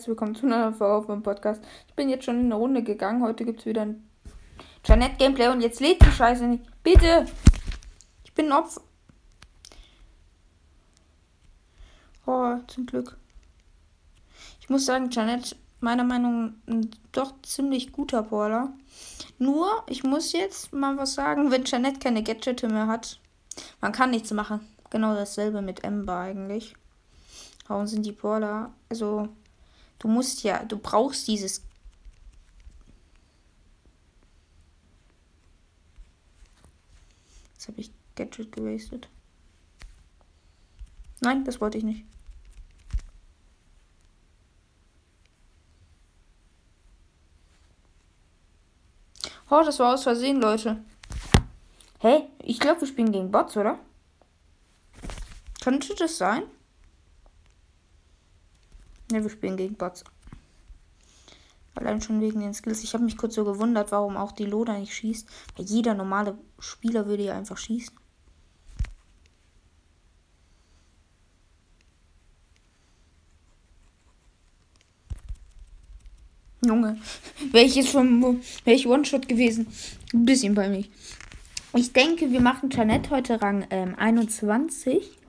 herzlich willkommen zu einer Folge auf meinem Podcast. Ich bin jetzt schon in eine Runde gegangen. Heute gibt es wieder ein Janet Gameplay und jetzt lädt die Scheiße nicht. Bitte! Ich bin ein Opfer. Oh, zum Glück. Ich muss sagen, Janet, meiner Meinung nach, doch ziemlich guter Brawler. Nur, ich muss jetzt mal was sagen, wenn Janet keine Gadgete mehr hat. Man kann nichts machen. Genau dasselbe mit Ember eigentlich. Warum sind die Brawler? Also, du musst ja, du brauchst dieses. Jetzt habe ich Gadget gewastet. Nein, das wollte ich nicht. Oh, das war aus Versehen, Leute. Hä? Hey, ich glaube, wir spielen gegen Bots, oder? Könnte das sein? Ne, wir spielen gegen Bots. Allein schon wegen den Skills. Ich habe mich kurz so gewundert, warum auch die Loda nicht schießt. Weil jeder normale Spieler würde ja einfach schießen. Junge, jetzt schon, wäre ich One-Shot gewesen. Ein bisschen bei mir. Ich denke, wir machen Janet heute Rang ähm, 21.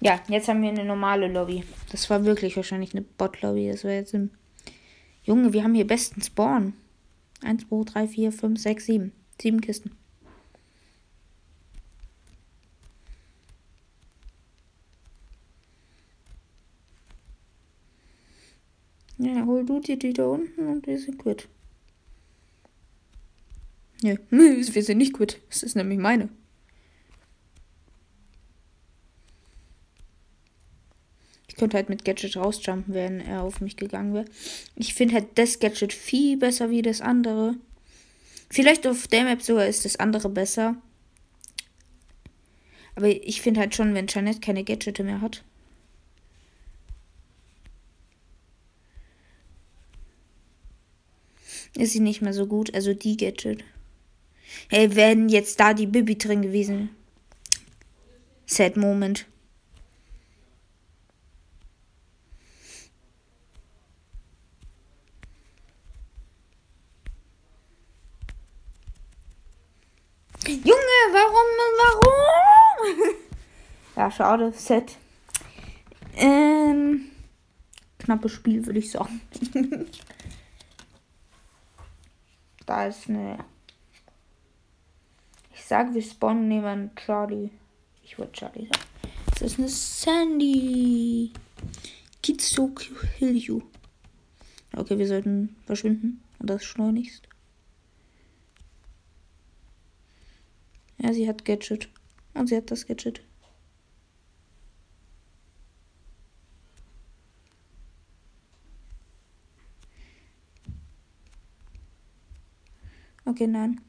Ja, jetzt haben wir eine normale Lobby. Das war wirklich wahrscheinlich eine Bot-Lobby. Das war jetzt im. Junge, wir haben hier besten Spawn. 1, 2, 3, 4, 5, 6, 7. Sieben Kisten. Ja, hol du dir die da unten und wir sind quitt. Ja, wir sind nicht quitt. Das ist nämlich meine. Könnte halt mit Gadget rausjumpen, wenn er auf mich gegangen wäre. Ich finde halt das Gadget viel besser wie das andere. Vielleicht auf der Map sogar ist das andere besser. Aber ich finde halt schon, wenn Janet keine Gadgete mehr hat. Ist sie nicht mehr so gut. Also die Gadget. Hey, wenn jetzt da die Bibi drin gewesen. Sad Moment. Junge, warum, warum? Ja, schade, Set. Ähm, knappes Spiel, würde ich sagen. da ist eine. Ich sage, wir spawnen neben Charlie. Ich wollte Charlie sagen. Das ist eine Sandy. Kill you. Okay, wir sollten verschwinden. Und das schleunigst. Ja, sie hat Gadget. Und sie hat das Gadget. Okay, nein.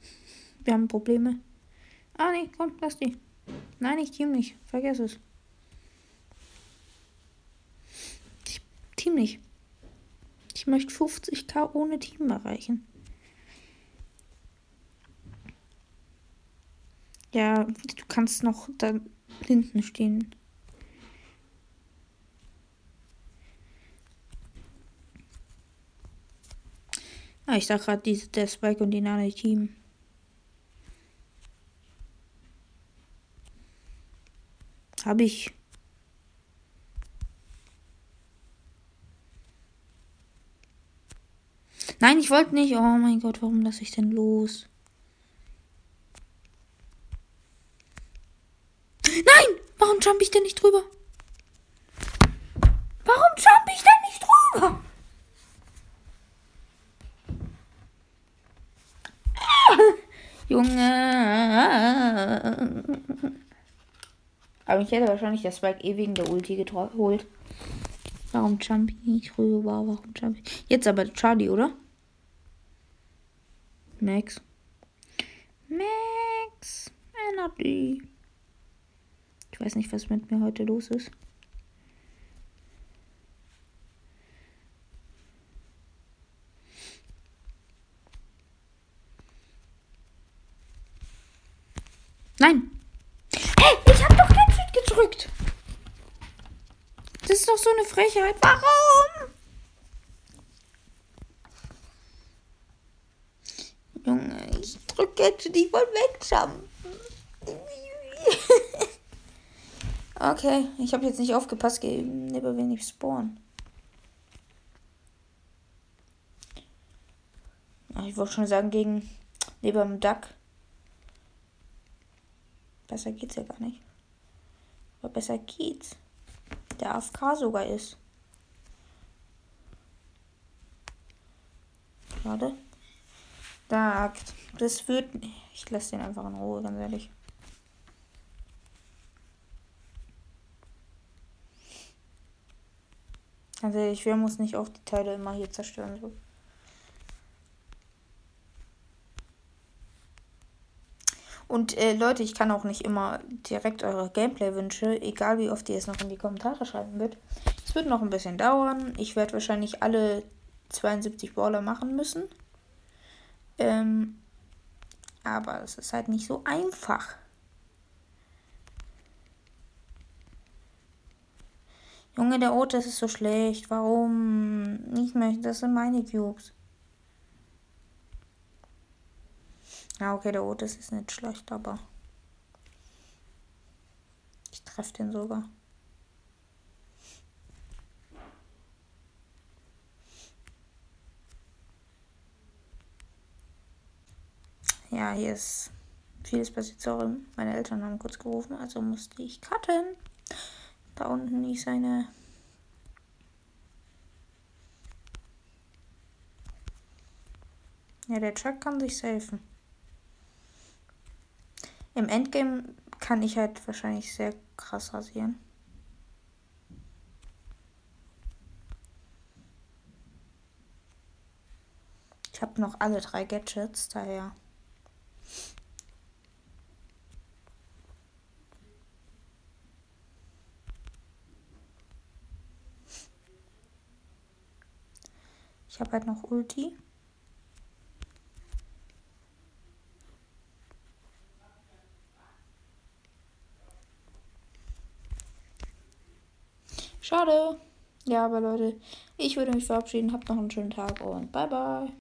Wir haben Probleme. Ah, nee, komm, lass die. Nein, ich team nicht. Vergiss es. Ich team nicht. Ich möchte 50k ohne Team erreichen. Ja, du kannst noch da hinten stehen. Ah, ich sag gerade, der Spike und die Nane Team. Hab ich. Nein, ich wollte nicht. Oh mein Gott, warum lasse ich denn los? Warum jump ich denn nicht drüber? Warum jump ich denn nicht drüber? Junge. Aber ich hätte wahrscheinlich das Spike eh wegen der Ulti geholt. Warum jump ich nicht rüber? Warum jump ich? Jetzt aber Charlie, oder? Max. Max. Energy weiß nicht, was mit mir heute los ist. Nein! Hey, ich hab gedrückt. Das ist doch so eine Frechheit. Warum? Junge, ich drücke jetzt die wollte wegjumpen. okay, ich habe jetzt nicht aufgepasst, neben wenig Spawn. Ich wollte schon sagen, gegen neben dem Duck. Besser geht's ja gar nicht. Aber besser geht's. Der AFK sogar ist. Schade. Da, das wird. Ich lasse den einfach in Ruhe, ganz ehrlich. Ganz ehrlich, wir muss nicht auch die Teile immer hier zerstören. So. Und äh, Leute, ich kann auch nicht immer direkt eure Gameplay-Wünsche, egal wie oft ihr es noch in die Kommentare schreiben wird. Es wird noch ein bisschen dauern. Ich werde wahrscheinlich alle 72 Baller machen müssen. Ähm, aber es ist halt nicht so einfach. Junge, der Otis ist so schlecht. Warum? Ich möchte, das sind meine Cubes. Ja, okay, der Otis ist nicht schlecht, aber ich treffe den sogar. Ja, hier ist vieles passiert. Sorry, meine Eltern haben kurz gerufen, also musste ich cutten. Da unten ist eine Ja, der Truck kann sich helfen. Im Endgame kann ich halt wahrscheinlich sehr krass rasieren. Ich habe noch alle drei Gadgets, daher. Ich habe halt noch Ulti. Schade. Ja, aber Leute, ich würde mich verabschieden. Habt noch einen schönen Tag und bye bye.